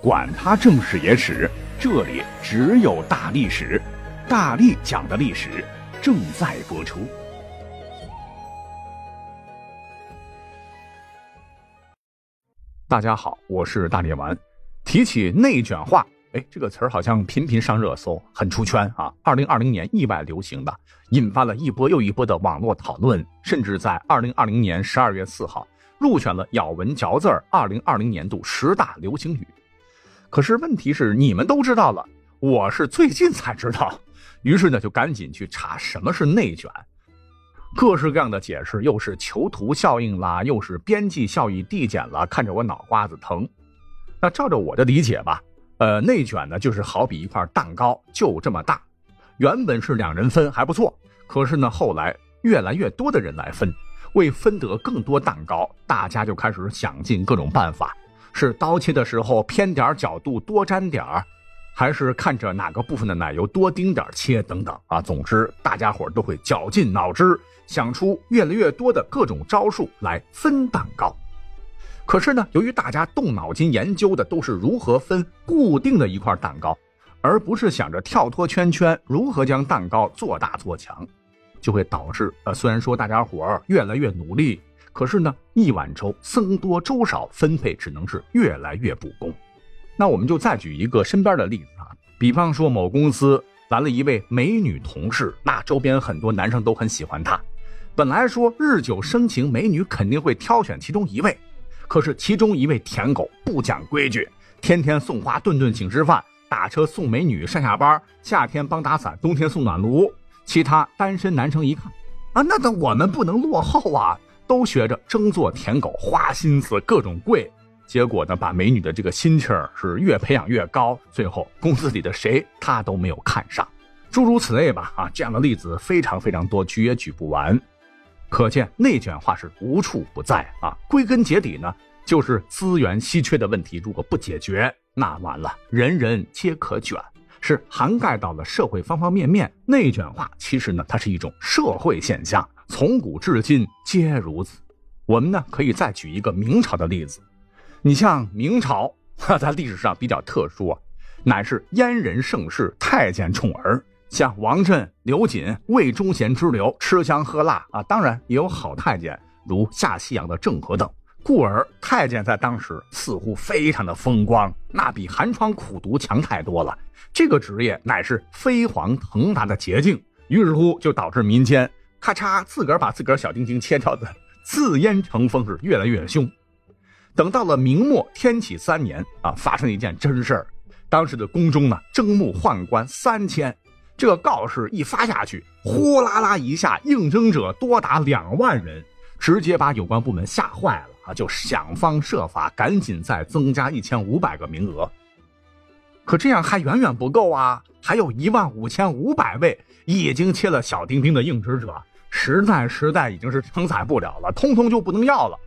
管他正史野史，这里只有大历史，大力讲的历史正在播出。大家好，我是大力丸。提起内卷化，哎，这个词儿好像频频上热搜，很出圈啊。二零二零年意外流行的，引发了一波又一波的网络讨论，甚至在二零二零年十二月四号入选了咬文嚼字儿二零二零年度十大流行语。可是问题是，你们都知道了，我是最近才知道，于是呢就赶紧去查什么是内卷，各式各样的解释，又是囚徒效应啦，又是边际效益递减了，看着我脑瓜子疼。那照着我的理解吧，呃，内卷呢就是好比一块蛋糕，就这么大，原本是两人分还不错，可是呢后来越来越多的人来分，为分得更多蛋糕，大家就开始想尽各种办法。是刀切的时候偏点角度多沾点儿，还是看着哪个部分的奶油多丁点切等等啊？总之，大家伙都会绞尽脑汁想出越来越多的各种招数来分蛋糕。可是呢，由于大家动脑筋研究的都是如何分固定的一块蛋糕，而不是想着跳脱圈圈如何将蛋糕做大做强，就会导致呃，虽然说大家伙越来越努力。可是呢，一碗粥僧多粥少，分配只能是越来越不公。那我们就再举一个身边的例子啊，比方说某公司来了一位美女同事，那周边很多男生都很喜欢她。本来说日久生情，美女肯定会挑选其中一位，可是其中一位舔狗不讲规矩，天天送花，顿顿请吃饭，打车送美女上下班，夏天帮打伞，冬天送暖炉。其他单身男生一看，啊，那那我们不能落后啊。都学着争做舔狗，花心思各种贵，结果呢，把美女的这个心气儿是越培养越高，最后公司里的谁他都没有看上，诸如此类吧。啊，这样的例子非常非常多，举也举不完。可见内卷化是无处不在啊。归根结底呢，就是资源稀缺的问题，如果不解决，那完了，人人皆可卷，是涵盖到了社会方方面面。内卷化其实呢，它是一种社会现象。从古至今皆如此。我们呢可以再举一个明朝的例子。你像明朝，在历史上比较特殊啊，乃是阉人盛世，太监宠儿，像王振、刘瑾、魏忠贤之流，吃香喝辣啊。当然也有好太监，如下西洋的郑和等。故而太监在当时似乎非常的风光，那比寒窗苦读强太多了。这个职业乃是飞黄腾达的捷径，于是乎就导致民间。咔嚓，自个儿把自个儿小丁丁切掉的，自烟成风是越来越凶。等到了明末天启三年啊，发生一件真事儿。当时的宫中呢，征募宦官三千，这个告示一发下去，呼啦啦一下，应征者多达两万人，直接把有关部门吓坏了啊，就想方设法赶紧再增加一千五百个名额。可这样还远远不够啊，还有一万五千五百位已经切了小丁丁的应职者。实在实在已经是承载不了了，通通就不能要了。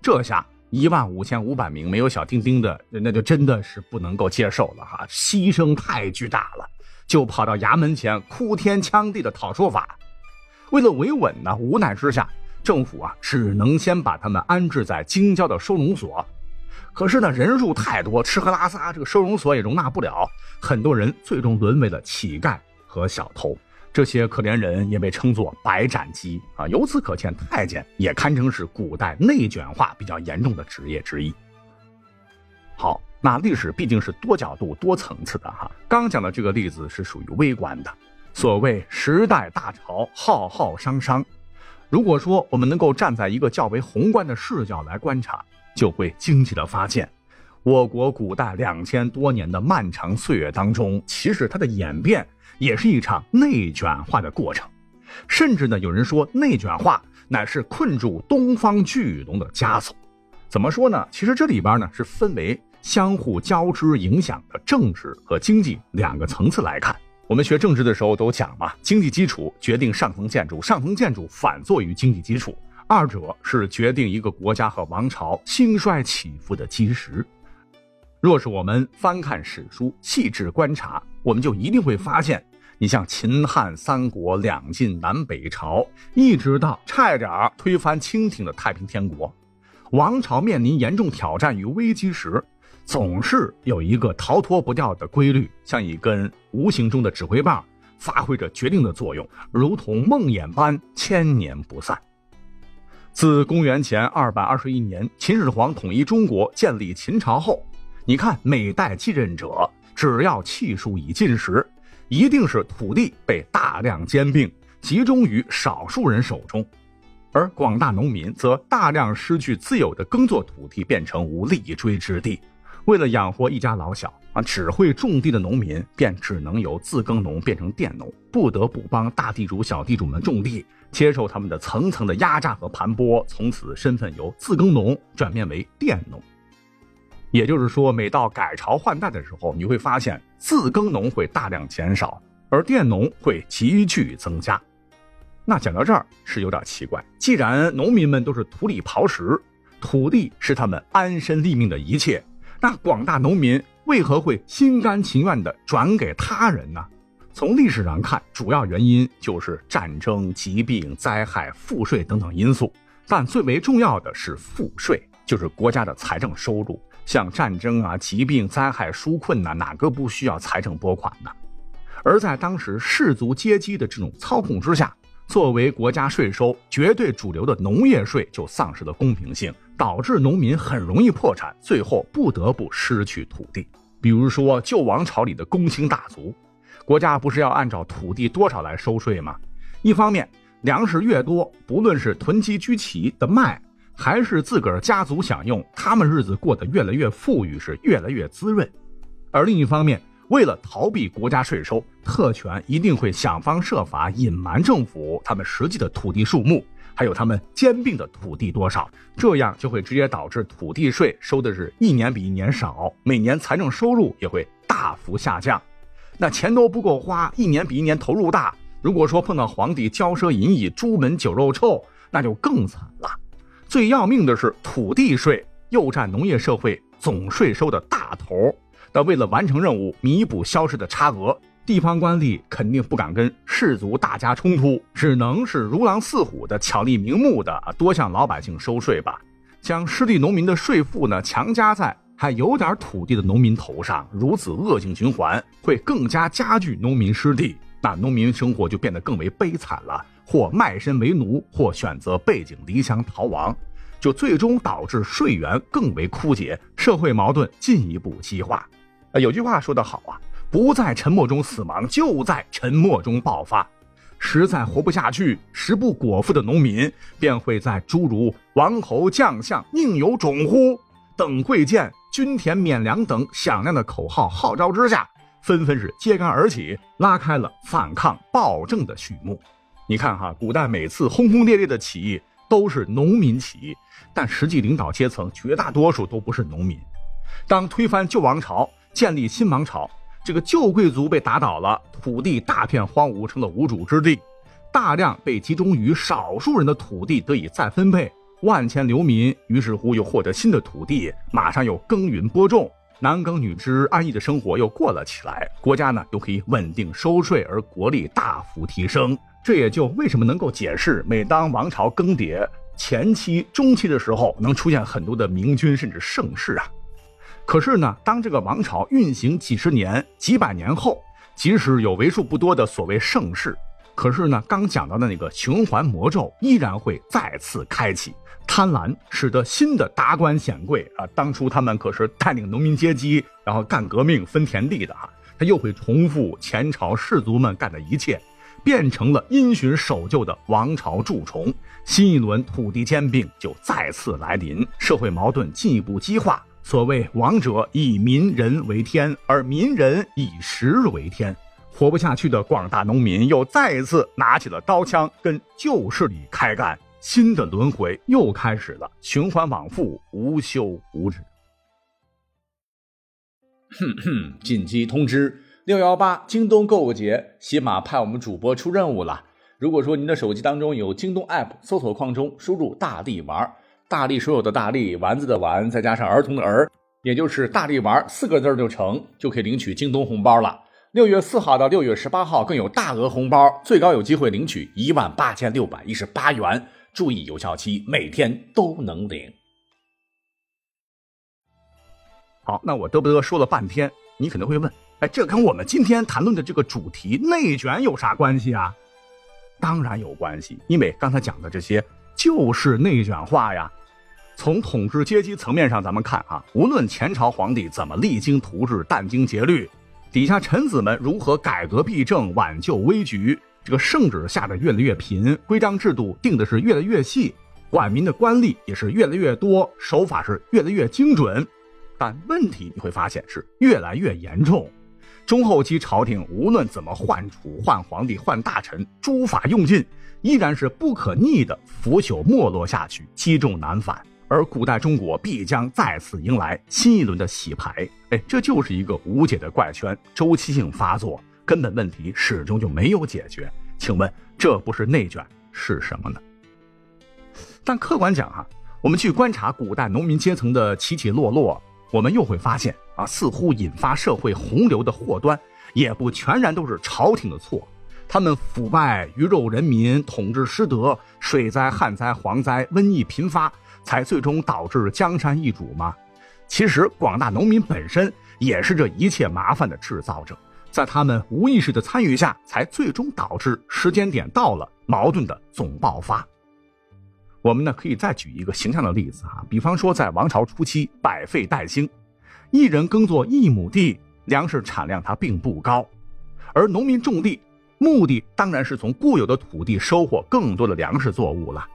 这下一万五千五百名没有小丁丁的，那就真的是不能够接受了哈，牺牲太巨大了，就跑到衙门前哭天抢地的讨说法。为了维稳呢，无奈之下，政府啊只能先把他们安置在京郊的收容所。可是呢，人数太多，吃喝拉撒这个收容所也容纳不了，很多人最终沦为了乞丐和小偷。这些可怜人也被称作白斩鸡啊！由此可见，太监也堪称是古代内卷化比较严重的职业之一。好，那历史毕竟是多角度、多层次的哈。刚讲的这个例子是属于微观的。所谓时代大潮，浩浩汤汤。如果说我们能够站在一个较为宏观的视角来观察，就会惊奇的发现，我国古代两千多年的漫长岁月当中，其实它的演变。也是一场内卷化的过程，甚至呢，有人说内卷化乃是困住东方巨龙的枷锁。怎么说呢？其实这里边呢是分为相互交织影响的政治和经济两个层次来看。我们学政治的时候都讲嘛，经济基础决定上层建筑，上层建筑反作于经济基础，二者是决定一个国家和王朝兴衰起伏的基石。若是我们翻看史书，细致观察，我们就一定会发现。你像秦汉三国两晋南北朝，一直到差点推翻清廷的太平天国，王朝面临严重挑战与危机时，总是有一个逃脱不掉的规律，像一根无形中的指挥棒，发挥着决定的作用，如同梦魇般千年不散。自公元前二百二十一年秦始皇统一中国、建立秦朝后，你看每代继任者，只要气数已尽时，一定是土地被大量兼并，集中于少数人手中，而广大农民则大量失去自有的耕作土地，变成无立锥之地。为了养活一家老小啊，只会种地的农民便只能由自耕农变成佃农，不得不帮大地主、小地主们种地。接受他们的层层的压榨和盘剥，从此身份由自耕农转变为佃农。也就是说，每到改朝换代的时候，你会发现自耕农会大量减少，而佃农会急剧增加。那讲到这儿是有点奇怪，既然农民们都是土里刨食，土地是他们安身立命的一切，那广大农民为何会心甘情愿地转给他人呢？从历史上看，主要原因就是战争、疾病、灾害、赋税等等因素。但最为重要的是赋税，就是国家的财政收入。像战争啊、疾病、灾害、纾困呐，哪个不需要财政拨款呢？而在当时氏族阶级的这种操控之下，作为国家税收绝对主流的农业税就丧失了公平性，导致农民很容易破产，最后不得不失去土地。比如说旧王朝里的公卿大族。国家不是要按照土地多少来收税吗？一方面，粮食越多，不论是囤积居奇的卖，还是自个儿家族享用，他们日子过得越来越富裕，是越来越滋润。而另一方面，为了逃避国家税收，特权一定会想方设法隐瞒政府他们实际的土地数目，还有他们兼并的土地多少，这样就会直接导致土地税收的是一年比一年少，每年财政收入也会大幅下降。那钱都不够花，一年比一年投入大。如果说碰到皇帝骄奢淫逸、朱门酒肉臭，那就更惨了。最要命的是，土地税又占农业社会总税收的大头。那为了完成任务，弥补消失的差额，地方官吏肯定不敢跟士族大家冲突，只能是如狼似虎的、巧立名目的多向老百姓收税吧，将失地农民的税负呢强加在。还有点土地的农民头上，如此恶性循环会更加加剧农民失地，那农民生活就变得更为悲惨了，或卖身为奴，或选择背井离乡逃亡，就最终导致税源更为枯竭，社会矛盾进一步激化。啊，有句话说得好啊，不在沉默中死亡，就在沉默中爆发。实在活不下去，食不果腹的农民便会在诸如“王侯将相宁有种乎”等贵贱。均田免粮等响亮的口号号召之下，纷纷是揭竿而起，拉开了反抗暴政的序幕。你看哈，古代每次轰轰烈烈的起义都是农民起义，但实际领导阶层绝大多数都不是农民。当推翻旧王朝，建立新王朝，这个旧贵族被打倒了，土地大片荒芜，成了无主之地，大量被集中于少数人的土地得以再分配。万千流民于是乎又获得新的土地，马上又耕耘播种，男耕女织，安逸的生活又过了起来。国家呢又可以稳定收税，而国力大幅提升。这也就为什么能够解释，每当王朝更迭前期、中期的时候，能出现很多的明君甚至盛世啊。可是呢，当这个王朝运行几十年、几百年后，即使有为数不多的所谓盛世，可是呢，刚讲到的那个循环魔咒依然会再次开启。贪婪使得新的达官显贵啊，当初他们可是带领农民阶级，然后干革命分田地的啊，他又会重复前朝士族们干的一切，变成了因循守旧的王朝蛀虫。新一轮土地兼并就再次来临，社会矛盾进一步激化。所谓王者以民人为天，而民人以食为天，活不下去的广大农民又再一次拿起了刀枪，跟旧势力开干。新的轮回又开始了，循环往复，无休无止。哼哼，紧急通知：六幺八京东购物节，喜马派我们主播出任务了。如果说您的手机当中有京东 App，搜索框中输入“大力丸”，大力所有的大力丸子的丸，再加上儿童的儿，也就是“大力丸”四个字就成，就可以领取京东红包了。六月四号到六月十八号更有大额红包，最高有机会领取一万八千六百一十八元。注意有效期，每天都能领。好，那我嘚不嘚说了半天，你可能会问，哎，这跟我们今天谈论的这个主题内卷有啥关系啊？当然有关系，因为刚才讲的这些就是内卷化呀。从统治阶级层面上，咱们看啊，无论前朝皇帝怎么励精图治、殚精竭虑，底下臣子们如何改革弊政、挽救危局，这个圣旨下的越来越频，规章制度定的是越来越细，管民的官吏也是越来越多，手法是越来越精准。但问题你会发现是越来越严重。中后期朝廷无论怎么换储、换皇帝、换大臣，诸法用尽，依然是不可逆的腐朽没落下去，积重难返。而古代中国必将再次迎来新一轮的洗牌，哎，这就是一个无解的怪圈，周期性发作，根本问题始终就没有解决。请问，这不是内卷是什么呢？但客观讲哈，我们去观察古代农民阶层的起起落落，我们又会发现啊，似乎引发社会洪流的祸端，也不全然都是朝廷的错，他们腐败、鱼肉人民、统治失德、水灾、旱灾、蝗灾、瘟疫频发。才最终导致江山易主吗？其实广大农民本身也是这一切麻烦的制造者，在他们无意识的参与下，才最终导致时间点到了矛盾的总爆发。我们呢可以再举一个形象的例子啊，比方说在王朝初期，百废待兴，一人耕作一亩地，粮食产量它并不高，而农民种地，目的当然是从固有的土地收获更多的粮食作物了。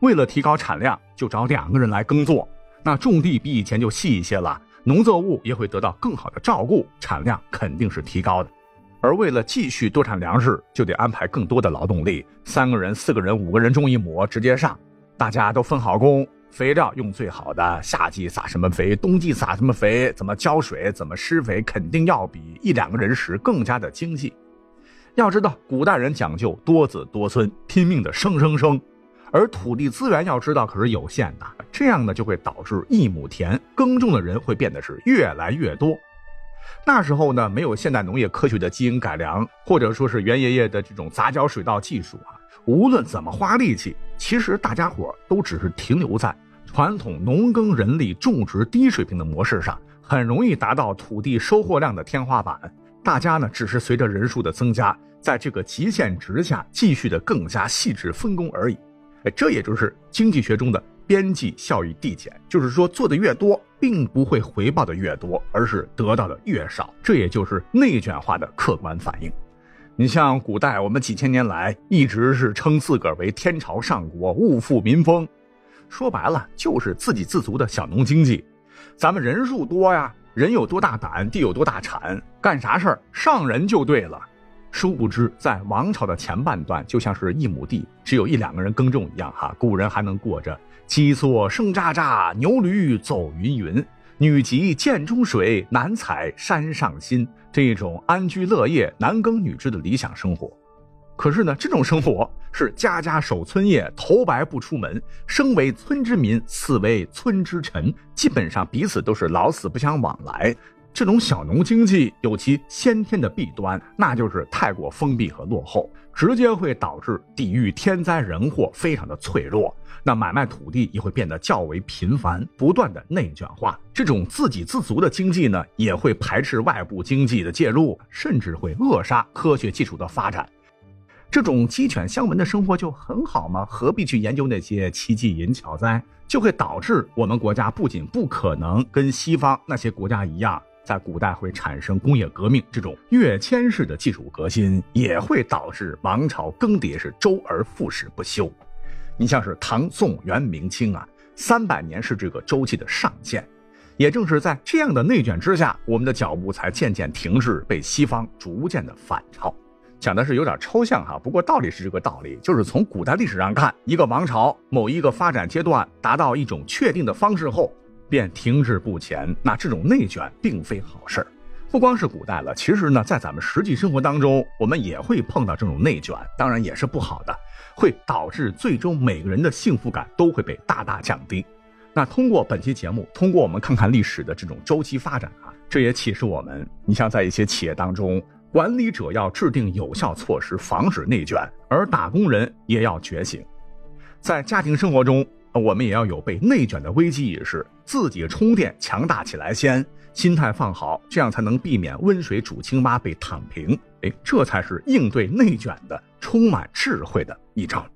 为了提高产量，就找两个人来耕作，那种地比以前就细一些了，农作物也会得到更好的照顾，产量肯定是提高的。而为了继续多产粮食，就得安排更多的劳动力，三个人、四个人、五个人种一亩，直接上，大家都分好工，肥料用最好的，夏季撒什么肥，冬季撒什么肥，怎么浇水，怎么施肥，肯定要比一两个人时更加的精细。要知道，古代人讲究多子多孙，拼命的生生生。而土地资源要知道可是有限的，这样呢就会导致一亩田耕种的人会变得是越来越多。那时候呢没有现代农业科学的基因改良，或者说是袁爷爷的这种杂交水稻技术啊，无论怎么花力气，其实大家伙都只是停留在传统农耕人力种植低水平的模式上，很容易达到土地收获量的天花板。大家呢只是随着人数的增加，在这个极限值下继续的更加细致分工而已。哎，这也就是经济学中的边际效益递减，就是说做的越多，并不会回报的越多，而是得到的越少。这也就是内卷化的客观反应。你像古代，我们几千年来一直是称自个儿为天朝上国，物富民丰，说白了就是自给自足的小农经济。咱们人数多呀，人有多大胆，地有多大产，干啥事儿上人就对了。殊不知，在王朝的前半段，就像是一亩地只有一两个人耕种一样，哈，古人还能过着鸡作声喳喳，牛驴走云云，女及涧中水，男采山上薪这一种安居乐业、男耕女织的理想生活。可是呢，这种生活是家家守村业，头白不出门，生为村之民，死为村之臣，基本上彼此都是老死不相往来。这种小农经济有其先天的弊端，那就是太过封闭和落后，直接会导致抵御天灾人祸非常的脆弱。那买卖土地也会变得较为频繁，不断的内卷化。这种自给自足的经济呢，也会排斥外部经济的介入，甚至会扼杀科学技术的发展。这种鸡犬相闻的生活就很好吗？何必去研究那些奇迹淫巧灾？就会导致我们国家不仅不可能跟西方那些国家一样。在古代会产生工业革命，这种跃迁式的技术革新也会导致王朝更迭，是周而复始不休。你像是唐、宋、元、明清啊，三百年是这个周期的上限。也正是在这样的内卷之下，我们的脚步才渐渐停滞，被西方逐渐的反超。讲的是有点抽象哈，不过道理是这个道理，就是从古代历史上看，一个王朝某一个发展阶段达到一种确定的方式后。便停滞不前，那这种内卷并非好事儿。不光是古代了，其实呢，在咱们实际生活当中，我们也会碰到这种内卷，当然也是不好的，会导致最终每个人的幸福感都会被大大降低。那通过本期节目，通过我们看看历史的这种周期发展啊，这也启示我们，你像在一些企业当中，管理者要制定有效措施防止内卷，而打工人也要觉醒，在家庭生活中。我们也要有被内卷的危机意识，自己充电强大起来先，心态放好，这样才能避免温水煮青蛙被躺平。哎，这才是应对内卷的充满智慧的一招。